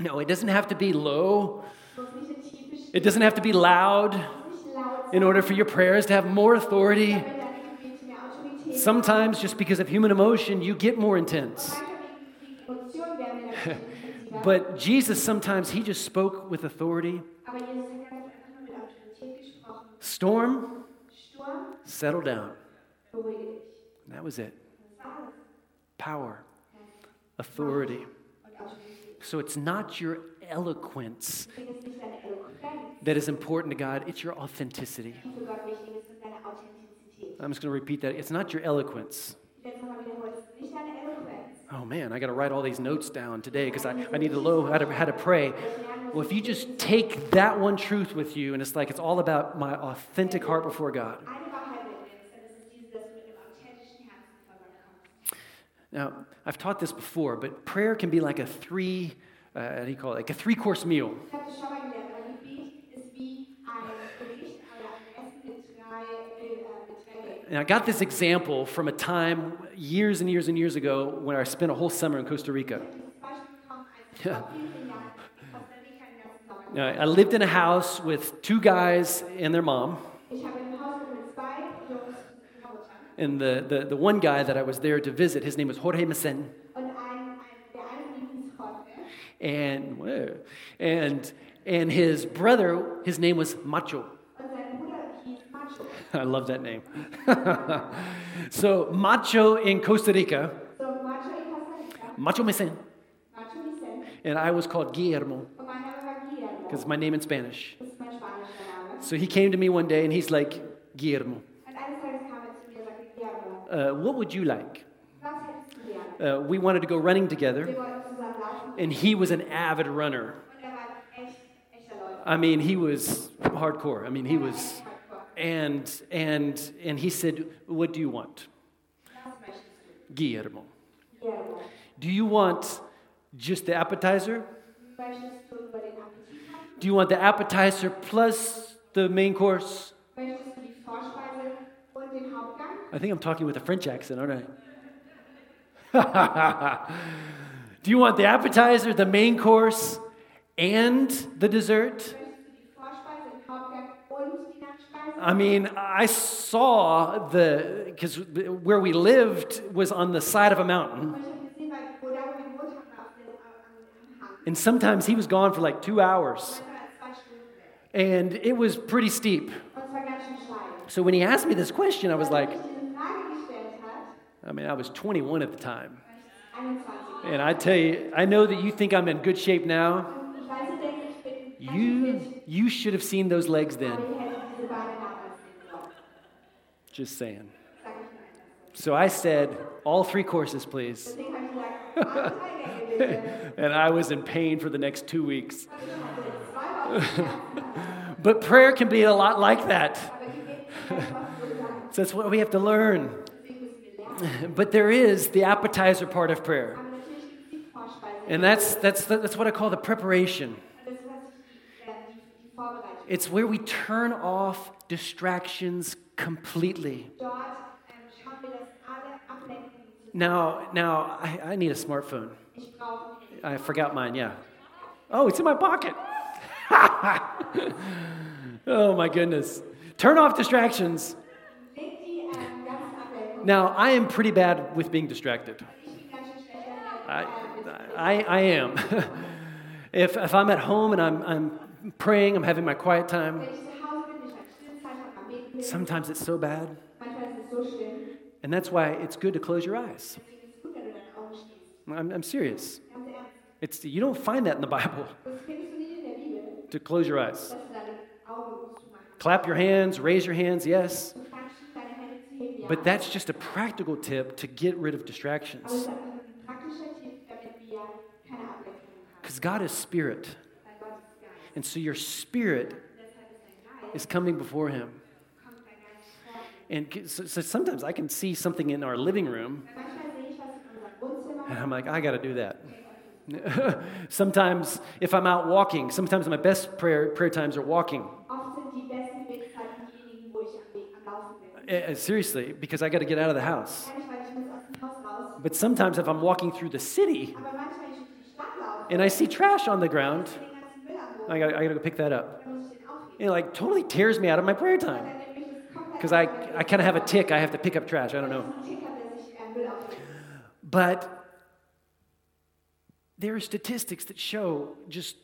[SPEAKER 1] No, it doesn't have to be low. It doesn't have to be loud in order for your prayers to have more authority. Sometimes, just because of human emotion, you get more intense. <laughs> But Jesus, sometimes, he just spoke with authority. Storm, settle down. That was it. Power, authority. So it's not your eloquence that is important to God, it's your authenticity. I'm just going to repeat that. It's not your eloquence. Oh man, I got to write all these notes down today because I, I need to know how to, how to pray. Well, if you just take that one truth with you and it's like it's all about my authentic heart before God. Now, I've taught this before, but prayer can be like a three, uh, how do you call it? Like a three course meal. And I got this example from a time years and years and years ago when I spent a whole summer in Costa Rica. <laughs> Now, I lived in a house with two guys and their mom. And the, the, the one guy that I was there to visit, his name was Jorge Macen.
[SPEAKER 2] Und ein, ein, der eine von ihnen hieß Jorge.
[SPEAKER 1] And, whoa. and, and his brother, his name was Macho.
[SPEAKER 2] Und sein Bruder hieß Macho. <laughs>
[SPEAKER 1] I love that name. <laughs> so, Macho in Costa Rica,
[SPEAKER 2] Macho in Costa Rica,
[SPEAKER 1] Macho Macen.
[SPEAKER 2] Macho Vicente.
[SPEAKER 1] And I was called Guillermo
[SPEAKER 2] Und mein Name war Guillermo.
[SPEAKER 1] because my name in Spanish.
[SPEAKER 2] Das ist mein spanischer Name.
[SPEAKER 1] So he came to me one day and he's like, Guillermo,
[SPEAKER 2] Und eines Tages kam er zu mir und sagte, Guillermo,
[SPEAKER 1] uh, what would you like?
[SPEAKER 2] was hättest du gerne?
[SPEAKER 1] Uh, we wanted to go running together,
[SPEAKER 2] wollten zusammen laufen.
[SPEAKER 1] and he was an avid runner.
[SPEAKER 2] Und er war ein echt, echter Läufer.
[SPEAKER 1] I mean, he was hardcore. I mean, he was, and and and he said, "What do you want,
[SPEAKER 2] Was möchtest du?
[SPEAKER 1] Guillermo? Do you want just the appetizer?
[SPEAKER 2] möchtest du über den Appetit haben?
[SPEAKER 1] Do you want the appetizer plus the main course?" I think I'm talking with a French accent, aren't I? <laughs> do you want the appetizer, the main course, and the dessert? I mean, I saw the because where we lived was on the side of a mountain, and sometimes he was gone for like two hours, and it was pretty steep. So when he asked me this question, I was like, I mean, I was 21 at the time,
[SPEAKER 2] war ich 21.
[SPEAKER 1] and I tell you, I know that you think I'm in good shape now.
[SPEAKER 2] Und ich weiß, du denkst, ich bin ganz
[SPEAKER 1] You you should have seen those legs then.
[SPEAKER 2] ich hätte diese Beine damals sehen sollen.
[SPEAKER 1] Just saying.
[SPEAKER 2] Sag ich nur einfach so.
[SPEAKER 1] I said, all three courses, please.
[SPEAKER 2] Deswegen habe ich gesagt, alle drei Gänge bitte.
[SPEAKER 1] And I was in pain for the next two weeks.
[SPEAKER 2] Und ich hatte zwei Wochen Schmerzen.
[SPEAKER 1] But prayer can be a lot like that.
[SPEAKER 2] Aber Gebet kann einfach so sein.
[SPEAKER 1] So that's what we have to learn. But there is the appetizer part of prayer.
[SPEAKER 2] Aber natürlich gibt es die Vorspeise.
[SPEAKER 1] And that's, that's, the, that's what I call the preparation.
[SPEAKER 2] Und das ist was ich, die, die Vorbereitung.
[SPEAKER 1] It's where we turn off distractions completely.
[SPEAKER 2] Dort schauen wir, dass alle Ablenkungen zu
[SPEAKER 1] Now, now I, I need a smartphone.
[SPEAKER 2] Ich brauche ein Handy.
[SPEAKER 1] I forgot mine, yeah. Oh, it's in my pocket. <laughs> oh, my goodness. Turn off distractions.
[SPEAKER 2] Leg die ähm, ganzen Ablenkungen.
[SPEAKER 1] Now, I am pretty bad with being distracted. I, I, I am. <laughs> if, if I'm at home and I'm, I'm praying, I'm having my quiet time, sometimes it's so bad. And that's why it's good to close your eyes. I'm, I'm serious. It's, you don't find that in the Bible, <laughs> to close your eyes. Clap your hands, raise your hands, yes. But that's just a practical tip to get rid of distractions.
[SPEAKER 2] ist einfach ein praktischer Tipp, damit wir keine Ablenkung haben.
[SPEAKER 1] Because God is spirit.
[SPEAKER 2] Weil Gott ist Geist.
[SPEAKER 1] And so your spirit
[SPEAKER 2] Deshalb ist dein Geist,
[SPEAKER 1] is coming before Him.
[SPEAKER 2] kommt dein Geist vor dir.
[SPEAKER 1] And so, so sometimes I can see something in our living room,
[SPEAKER 2] Weil manchmal sehe ich was in unserem Wohnzimmer.
[SPEAKER 1] and I'm like, I got to do that. <laughs> sometimes, if I'm out walking, sometimes my best prayer, prayer times are walking. Eh, eh, seriously, because I got to get out of the house.
[SPEAKER 2] Ehrlich, weil ich muss aus dem Haus raus.
[SPEAKER 1] But sometimes, if I'm walking through the city
[SPEAKER 2] Aber manchmal, wenn ich durch die Stadt laufe,
[SPEAKER 1] and I see trash on the ground,
[SPEAKER 2] den ganzen Müll am Boden,
[SPEAKER 1] I got I to go pick that up.
[SPEAKER 2] dann muss ich den aufheben.
[SPEAKER 1] It like totally tears me out of my prayer time
[SPEAKER 2] nimmt mich das komplett
[SPEAKER 1] because I, I kind of have a tick. I have to pick up trash. I don't know.
[SPEAKER 2] ein Ticker, der sich Müll aufhebt.
[SPEAKER 1] But there are statistics that show just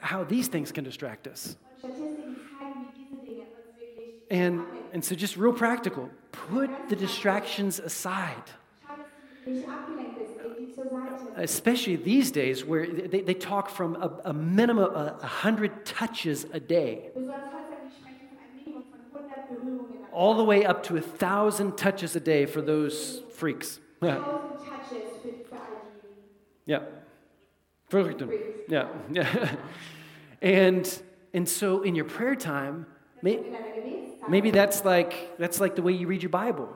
[SPEAKER 1] how these things can distract us.
[SPEAKER 2] Und Statistiken zeigen, wie diese Dinge uns wirklich
[SPEAKER 1] And. And so, just real practical put the distractions aside, especially these days where they, they talk from a, a minimum of 100 touches a day,
[SPEAKER 2] Besonders heutzutage sprechen von einem Minimum von 100 Berührungen am
[SPEAKER 1] all the way up to 1,000 touches a day for those freaks. Yeah.
[SPEAKER 2] 1000 Touches <laughs> für, für all die
[SPEAKER 1] Yeah. Verrückten. Yeah. Yeah. <laughs> And, and so, in your prayer time, may. Maybe that's like that's like the way you read your Bible.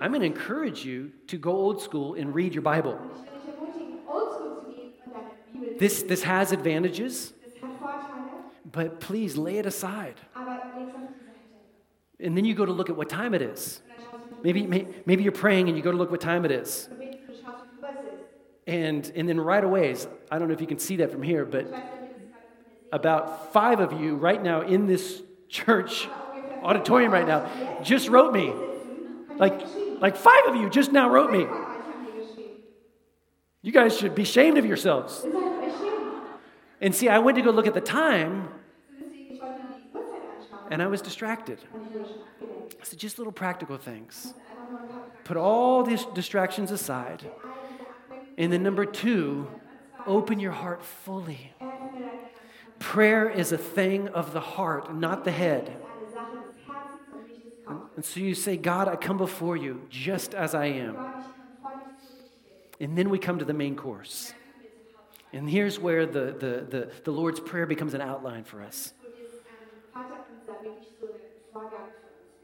[SPEAKER 1] I'm going to encourage you to go old school and read your Bible. This this has advantages, but please lay it aside. And then you go to look at what time it is. Maybe may, maybe you're praying and you go to look what time it is. And and then right away, I don't know if you can see that from here, but about 5 of you right now in this church auditorium right now just wrote me. Like like 5 of you just now wrote me. You guys should be ashamed of yourselves. And see, I went to go look at the time and I was distracted.
[SPEAKER 2] Abgelenkt.
[SPEAKER 1] So just little practical things. Put all these distractions aside. And then number two, open your heart fully. Prayer is a thing of the heart, not the head. And so you say, God, I come before you just as I am. And then we come to the main course. And here's where the, the, the, the Lord's Prayer becomes an outline for us.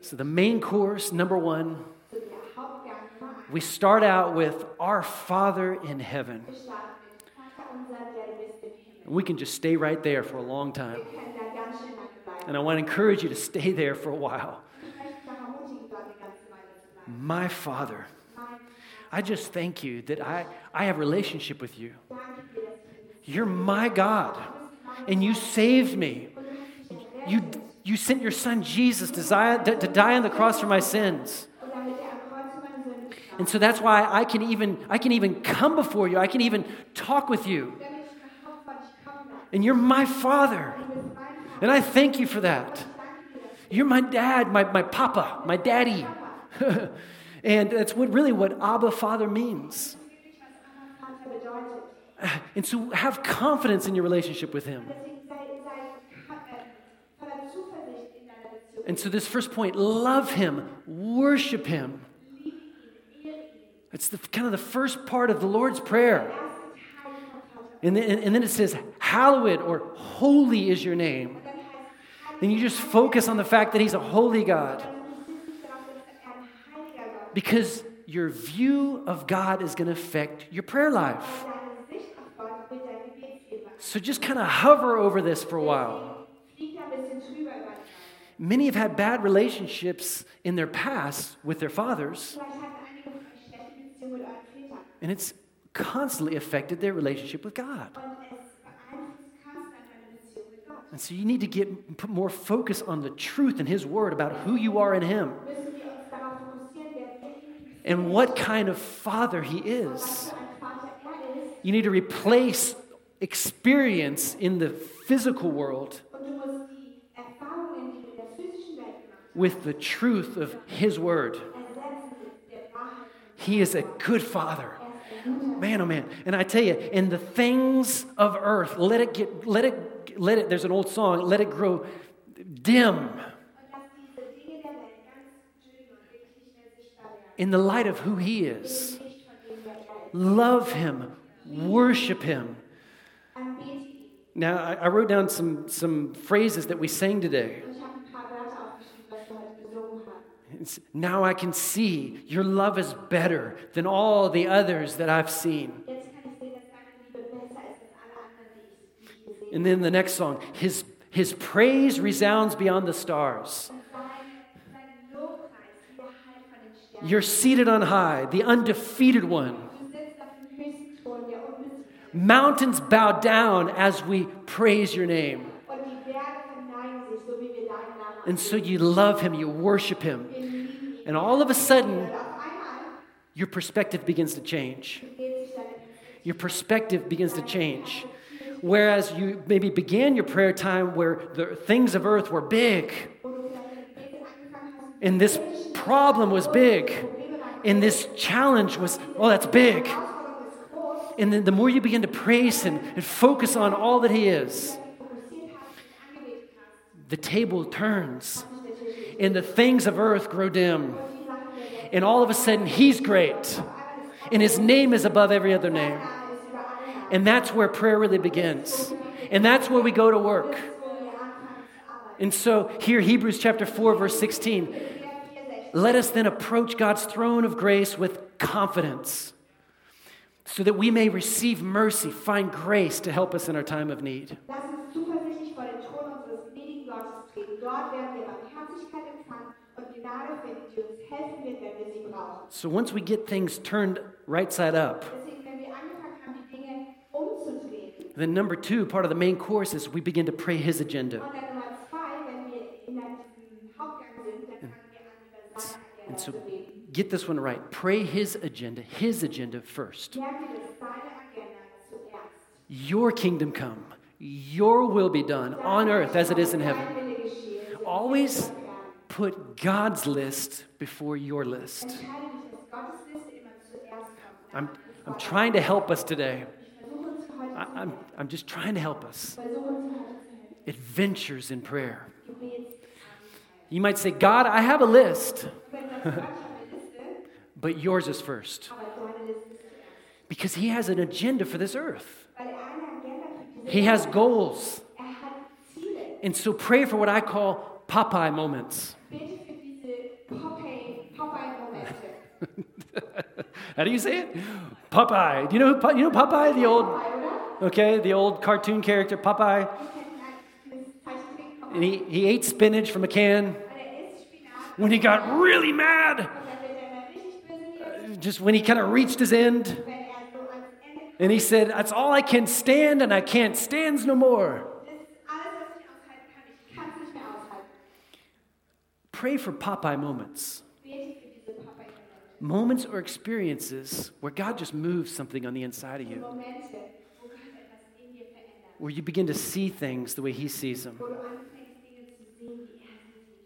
[SPEAKER 2] So
[SPEAKER 1] the main course, number one, we start out with Our Father in heaven.
[SPEAKER 2] Wir starten mit Vater unser, der du bist im Himmel.
[SPEAKER 1] And we can just stay right there for a long time. And I want to encourage you to stay there for a while. My Father, I just thank you that I, I have a relationship with you. You're my God, and you saved me. You, you sent your son Jesus to die, to die on the cross for my sins. And so that's why I can even I can even come before you. I can even talk with you.
[SPEAKER 2] Damit ich überhaupt vor dich kommen darf.
[SPEAKER 1] And you're my father. And I thank you for that. You're my dad, my, my papa, my daddy. <laughs> and that's what really what Abba Father means. And so have confidence in your relationship with him. And so this first point, love him, worship him. It's the kind of the first part of the Lord's Prayer. And then, and then it says, hallowed or holy is your name. And you just focus on the fact that he's a holy God. Because your view of God is going to affect your prayer life. So just kind of hover over this for a while. Many have had bad relationships in their past with their fathers, and it's constantly affected their relationship with God. And so you need to get put more focus on the truth in His Word about who you are in Him and what kind of Father He is. You need to replace experience in the physical world with the truth of His Word. He is a good Father. Man, oh man. And I tell you, in the things of earth, let it get, let it, let it, there's an old song, let it grow dim. In the light of who He is. Love Him, worship Him. Now, I I wrote down some, some phrases that we sang today. Now I can see your love is better than all the others that I've seen. And then the next song, His, his praise resounds beyond the stars. You're seated on high, the undefeated one. Mountains bow down as we praise your name. And so you love him, you worship him. And all of a sudden, your perspective begins to change. Your perspective begins to change. Whereas you maybe began your prayer time where the things of earth were big, and this problem was big, and this challenge was, oh, that's big. And then the more you begin to praise him and focus on all that he is, the table turns, and the things of earth grow dim. And all of a sudden, he's great, and his name is above every other name. And that's where prayer really begins. And that's where we go to work. And so, here, Hebrews chapter 4, verse 16. Let us then approach God's throne of grace with confidence so that we may receive mercy, find grace to help us in our time of need.
[SPEAKER 2] Empfangen und Gnade finden, die uns helfen wird, wenn wir.
[SPEAKER 1] So, once we get things turned right side up,
[SPEAKER 2] Deswegen, wenn wir angefangen haben, die Dinge umzudrehen,
[SPEAKER 1] then number two, part of the main course is we begin to pray his agenda.
[SPEAKER 2] und dann Nummer zwei, wenn wir in diesem Hauptgang sind, dann fangen wir an, über seine
[SPEAKER 1] And so, get this one right. Pray his agenda, his agenda first.
[SPEAKER 2] Merke, dass seine Agenda zuerst.
[SPEAKER 1] Your kingdom come, your will be done on earth as it is in heaven.
[SPEAKER 2] Dein Wille geschehe, so
[SPEAKER 1] Always. Put God's list before your list.
[SPEAKER 2] Entscheide dich, dass Gottes Liste immer zuerst kommt.
[SPEAKER 1] I'm, I'm trying to help us today.
[SPEAKER 2] Ich versuche uns für heute
[SPEAKER 1] I, I'm, I'm just trying to help us.
[SPEAKER 2] versuche uns für heute zu helfen.
[SPEAKER 1] Adventures in prayer. You might say, God, I have a list,
[SPEAKER 2] Wenn das Gott schon eine Liste,
[SPEAKER 1] but yours is first.
[SPEAKER 2] aber deine Liste ist zuerst.
[SPEAKER 1] Because He has an agenda for this earth,
[SPEAKER 2] Weil eine Agenda für diese
[SPEAKER 1] He has goals. And so pray for what I call Popeye moments.
[SPEAKER 2] Bete für diese Popeye- Popeye-Momente. <laughs>
[SPEAKER 1] How do you say it? Popeye. Do you know who, you know Popeye, the old, okay, the old cartoon character, Popeye?
[SPEAKER 2] Wir kennen ein- das Zeichentrick Popeye.
[SPEAKER 1] And he, he ate spinach from a can.
[SPEAKER 2] Und isst Spinat.
[SPEAKER 1] When he got really mad,
[SPEAKER 2] Und dann wird mal richtig böse wird,
[SPEAKER 1] just when he kind of reached his end,
[SPEAKER 2] wenn so ans Ende kommt.
[SPEAKER 1] and he said, That's all I can stand, and I can't stands no more.
[SPEAKER 2] Das ist alles, was ich aushalten kann. Ich kann es nicht mehr aushalten.
[SPEAKER 1] Pray for Popeye moments.
[SPEAKER 2] Bete für diese Popeye-Momente.
[SPEAKER 1] Moments or experiences where God just moves something on the inside of you,
[SPEAKER 2] Momente, wo Gott etwas in dir verändert.
[SPEAKER 1] where you begin to see things the way He sees them.
[SPEAKER 2] Wo du anfängst, Dinge zu sehen, wie sie sieht.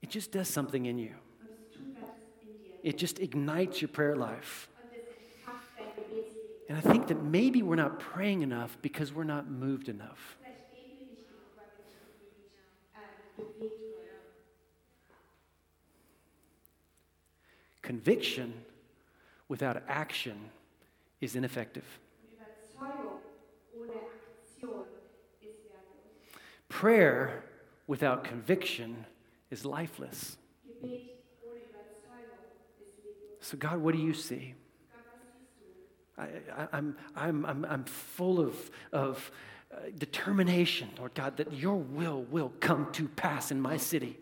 [SPEAKER 1] It just does something in you,
[SPEAKER 2] Und es tut was in dir.
[SPEAKER 1] it just ignites your prayer life.
[SPEAKER 2] Und es entfacht dein Gebetsleben.
[SPEAKER 1] And I think that maybe we're not praying enough because we're not moved enough. Conviction without action is ineffective. Prayer without conviction is lifeless. So, God, what do you see? I, I'm, I'm, I'm, I'm full of, of uh, determination, Lord God, that your will will come to pass in my city.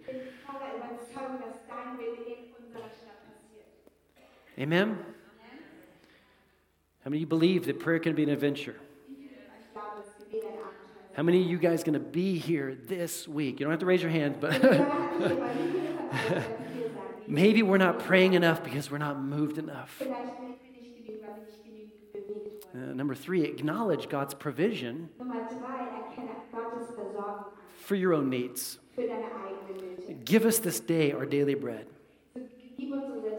[SPEAKER 1] Amen? How many of you believe that prayer can be an adventure? How many of you guys going to be here this week? You don't have to raise your hand, but <laughs> maybe we're not praying enough because we're not moved enough. Uh, number three, acknowledge God's provision for your own needs. Give us this day our daily bread.
[SPEAKER 2] So, gib uns unser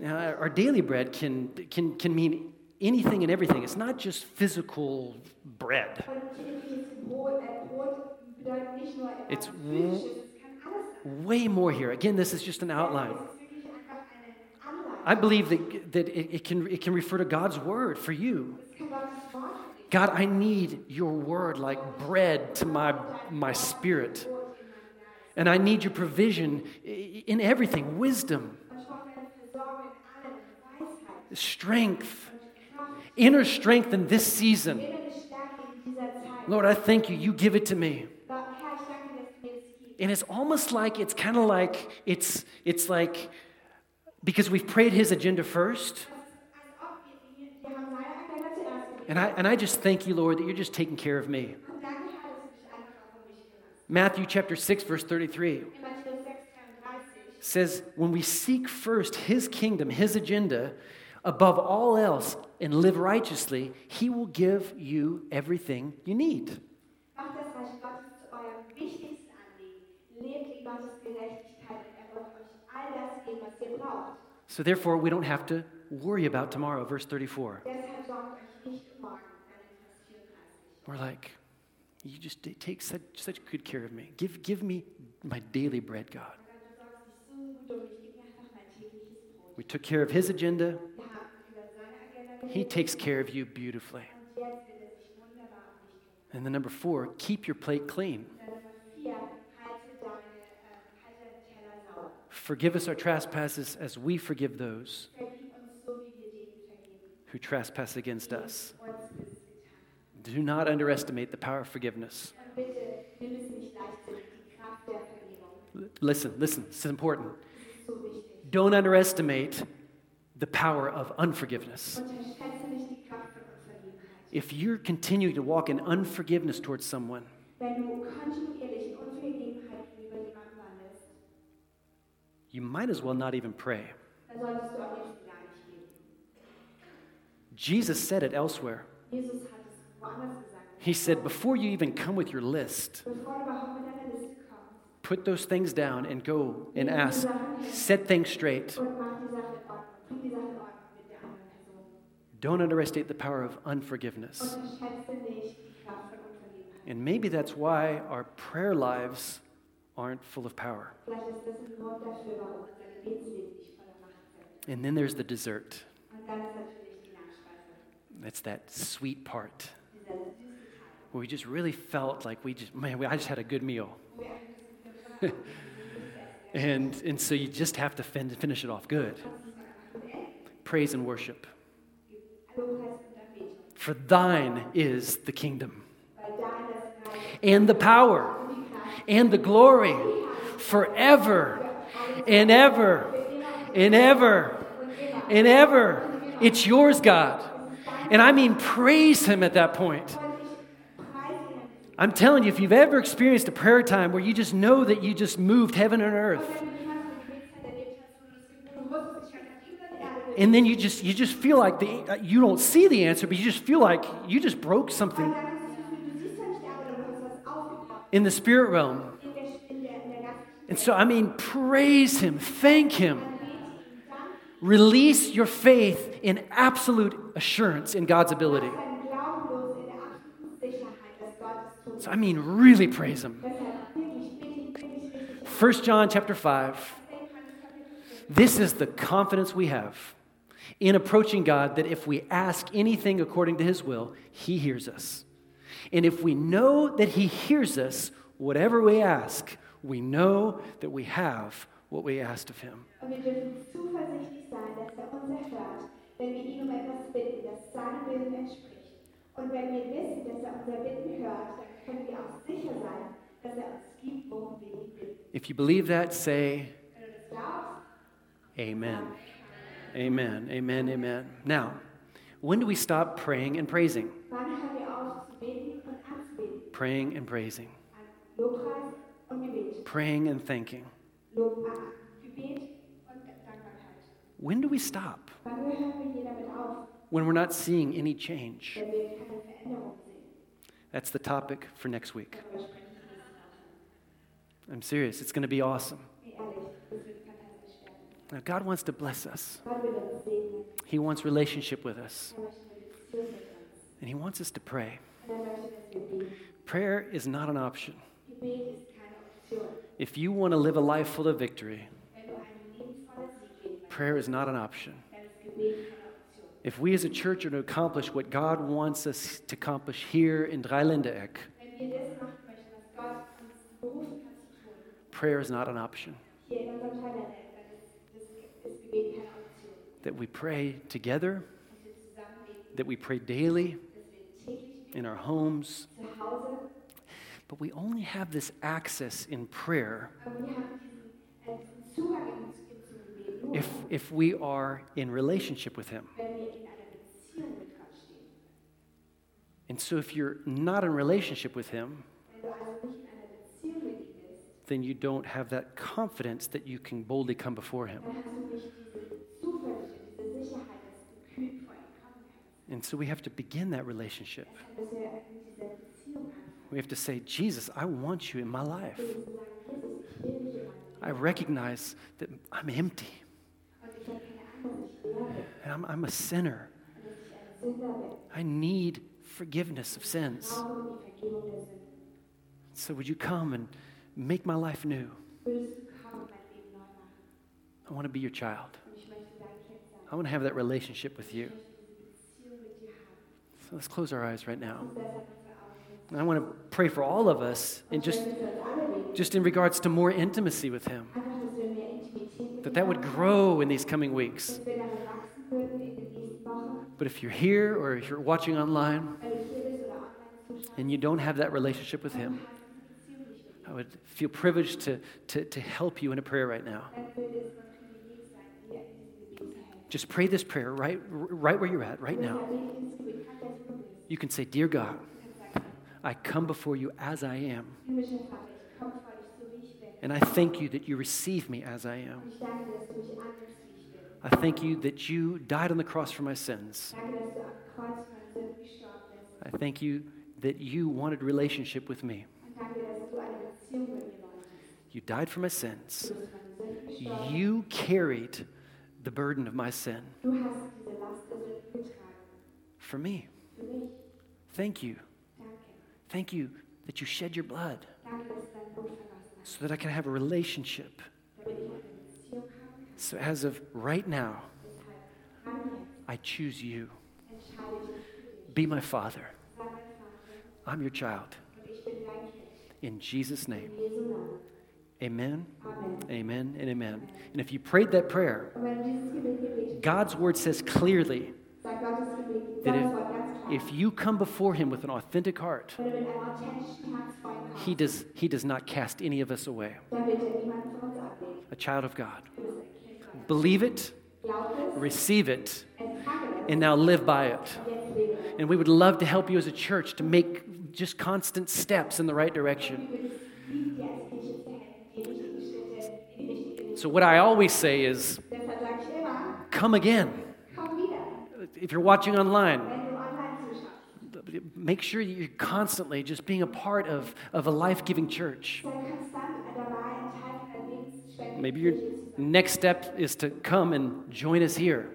[SPEAKER 1] Now, our daily bread can, can, can mean anything and everything. It's not just physical bread. It's. Way more here. Again, this is just an outline. I believe that, that it, it can, it can refer to God's word for you. God, I need your word like bread to my, my spirit. And I need your provision in everything wisdom, strength, inner strength in this season. Lord, I thank you. You give it to me. And it's almost like it's kind of like it's it's like because we've prayed his agenda first. And I and I just thank you, Lord, that you're just taking care of me. Matthew chapter 6 verse 33
[SPEAKER 2] In Matthäus 6, 33
[SPEAKER 1] says when we seek first his kingdom, his agenda above all else and live righteously, he will give you everything you need.
[SPEAKER 2] Macht das Reich Gottes zu eurem wichtigsten Anliegen. Lebt in Gottes Gerechtigkeit und wird euch all das geben, was ihr braucht.
[SPEAKER 1] So therefore we don't have to worry about tomorrow, verse 34.
[SPEAKER 2] Deshalb sorgt euch nicht um morgen, dann in Vers 34.
[SPEAKER 1] We're like, you just take such, such good care of me. Give, give me my daily bread, God.
[SPEAKER 2] Und dann, du sorgst dich so gut um mich, gib mir einfach mein tägliches Brot.
[SPEAKER 1] We took care of his agenda.
[SPEAKER 2] Wir haben über seine Agenda
[SPEAKER 1] He takes care of you beautifully. And then number four, keep your plate clean.
[SPEAKER 2] Und dann Nummer 4, halte deine, halte deinen Teller sauber.
[SPEAKER 1] Forgive us our trespasses as we forgive those who trespass against us. Do not underestimate the power of forgiveness. Listen, listen, this is important. Don't underestimate the power of unforgiveness. If you're continuing to walk in unforgiveness towards someone, you might as well not even pray. Jesus said it elsewhere. He said, Before you even come with your list, put those things down and go and ask, set things straight.
[SPEAKER 2] und mach die Sache in Ordnung, bring die Sache in Ordnung mit der anderen Person.
[SPEAKER 1] Don't underestimate the power of unforgiveness. And maybe that's why our prayer lives aren't full of power. And then there's the dessert. That's that sweet part where we just really felt like we just, man, I just had a good meal. <laughs> And, and so you just have to fin- finish it off good. Praise and worship.
[SPEAKER 2] Lobpreis und Anbetung.
[SPEAKER 1] For thine is the kingdom
[SPEAKER 2] Weil dein das Reich
[SPEAKER 1] and the power
[SPEAKER 2] und die Kraft
[SPEAKER 1] and the glory forever and ever and ever and ever. It's yours, God. And I mean, praise Him at that point.
[SPEAKER 2] Und ich preise ihn.
[SPEAKER 1] I'm telling you, if you've ever experienced a prayer time where you just know that you just moved heaven and earth, and then you just you just feel like the you don't see the answer, but you just feel like you just broke something in the spirit realm. And so, I mean, praise Him, thank Him, release your faith in absolute assurance in God's ability. So, I mean, really praise Him.
[SPEAKER 2] Deshalb wirklich, bitte ihn, wirklich richtig.
[SPEAKER 1] 1 John chapter 5. This is the confidence we have in approaching God that if we ask anything according to His will, He hears us. And if we know that He hears us, whatever we ask, we know that we have what we asked of Him.
[SPEAKER 2] Und wir dürfen zuversichtlich sein, dass er uns erhört, wenn wir ihn um etwas bitten, das seinem Willen entspricht. Und wenn wir wissen, dass er unser Bitten hört, dann können wir auch sicher sein, dass er uns gibt, worum wir ihn bitten.
[SPEAKER 1] If you believe that, say
[SPEAKER 2] Wenn du das glaubst,
[SPEAKER 1] Amen. Amen. Amen. Amen. Now, when do we stop praying and praising?
[SPEAKER 2] wann hören wir auf zu beten und anzubeten?
[SPEAKER 1] Praying and praising.
[SPEAKER 2] An Lobpreis und Gebet.
[SPEAKER 1] Praying and thanking.
[SPEAKER 2] Lob, an Gebet und Dankbarkeit.
[SPEAKER 1] When do we stop?
[SPEAKER 2] Wann hören wir hier damit auf,
[SPEAKER 1] When we're not seeing any change.
[SPEAKER 2] wenn wir keine Veränderung sehen?
[SPEAKER 1] That's the topic for next week.
[SPEAKER 2] Darüber sprechen wir nächste Woche.
[SPEAKER 1] I'm serious. It's going to be awesome.
[SPEAKER 2] Wie ehrlich, das wird fantastisch werden.
[SPEAKER 1] Now, God wants to bless us,
[SPEAKER 2] Gott will uns segnen.
[SPEAKER 1] He wants relationship with us, and He wants us to pray.
[SPEAKER 2] Er.
[SPEAKER 1] Prayer is not an option. If you want to live a life full of victory, prayer is not an option. If we as a church are to accomplish what God wants us to accomplish here in
[SPEAKER 2] Thun,
[SPEAKER 1] prayer is not an option. That we pray together, that we pray daily in our homes, but we only have this access in prayer if, if we are in relationship with Him. And so if you're not in relationship with Him, then you don't have that confidence that you can boldly come before Him. And so we have to begin that relationship. We have to say, Jesus, I want you in my life. I recognize that I'm empty and I'm, I'm a sinner. I need forgiveness of sins. So would you come and make my life new? I want to be your child. I want to have that relationship with you. Let's close our eyes right now. And I want to pray for all of us and just, just in regards to more intimacy with Him. That that would grow in these coming weeks. But if you're here or if you're watching online and you don't have that relationship with Him. I would feel privileged to, to, to help you in a prayer right now. Just pray this prayer right, right where you're at, right now. You can say, Dear God,
[SPEAKER 2] Du kannst sagen,
[SPEAKER 1] I come before you as I am.
[SPEAKER 2] himmlischer Vater, ich komme vor dich, so wie ich bin.
[SPEAKER 1] And I thank you that you receive me as I am.
[SPEAKER 2] Und ich danke dir, dass du mich annimmst, wie ich bin.
[SPEAKER 1] I thank you that you died on the cross for my sins.
[SPEAKER 2] Danke, dass du am Kreuz für meine Sünden gestorben bist.
[SPEAKER 1] I thank you that you wanted relationship with me.
[SPEAKER 2] Und danke, dass du eine Beziehung mit mir wolltest.
[SPEAKER 1] You died for my sins.
[SPEAKER 2] Du bist für meine Sünden gestorben.
[SPEAKER 1] You carried the burden of my sin
[SPEAKER 2] Du hast diese Last der Sünden getragen.
[SPEAKER 1] for me. Thank you. Thank you that you shed your blood
[SPEAKER 2] Danke, dass du dein Blut verlassen hast,
[SPEAKER 1] so that I can have a relationship.
[SPEAKER 2] damit ich eine Beziehung haben kann.
[SPEAKER 1] So as of right now,
[SPEAKER 2] Deshalb, gerade jetzt,
[SPEAKER 1] I choose you.
[SPEAKER 2] entscheide ich mich für dich.
[SPEAKER 1] Be my father.
[SPEAKER 2] Sei mein Vater
[SPEAKER 1] I'm your child.
[SPEAKER 2] und ich bin dein Kind.
[SPEAKER 1] In Jesus' name.
[SPEAKER 2] In Jesu Namen.
[SPEAKER 1] Amen.
[SPEAKER 2] Amen.
[SPEAKER 1] Amen and amen. And if you prayed that prayer,
[SPEAKER 2] Und wenn du dieses Gebet gebetet
[SPEAKER 1] God's word says clearly
[SPEAKER 2] sagt Gottes Gebet,
[SPEAKER 1] that
[SPEAKER 2] Gottes Wort ganz klar.
[SPEAKER 1] If you come before him with an authentic heart, he does, he does not cast any of us away. A child of God. Believe it, receive it, and now live by it. And we would love to help you as a church to make just constant steps in the right direction. So, what I always say is come again. If you're watching online. Make sure that you're constantly just being a part of, of a life giving church. Maybe your next step is to come and join us here.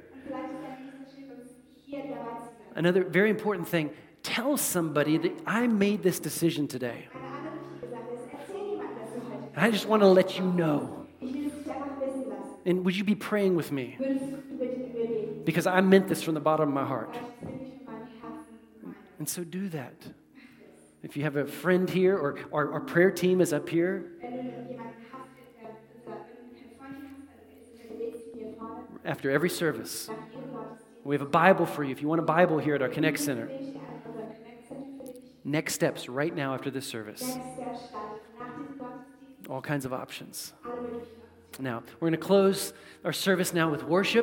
[SPEAKER 1] Another very important thing tell somebody that I made this decision today. I just want to let you know. And would you be praying with me? Because I meant this from the bottom of my heart. And so do that. If you have a friend here or our, our prayer team is up here
[SPEAKER 2] Wenn du jemanden hast, der unser irgendein Freund hier hast, dann ist unser Gebetsteam hier vorne.
[SPEAKER 1] after every service.
[SPEAKER 2] Nach jedem Gottesdienst.
[SPEAKER 1] We have a Bible for you if you want a Bible here at our Connect Center.
[SPEAKER 2] Bete ich an unser Connect Center für dich.
[SPEAKER 1] Next steps right now after this service.
[SPEAKER 2] Nächster Stand. Nach diesem Gottesdienst
[SPEAKER 1] All kinds of options. Now, we're going to close our service now with worship.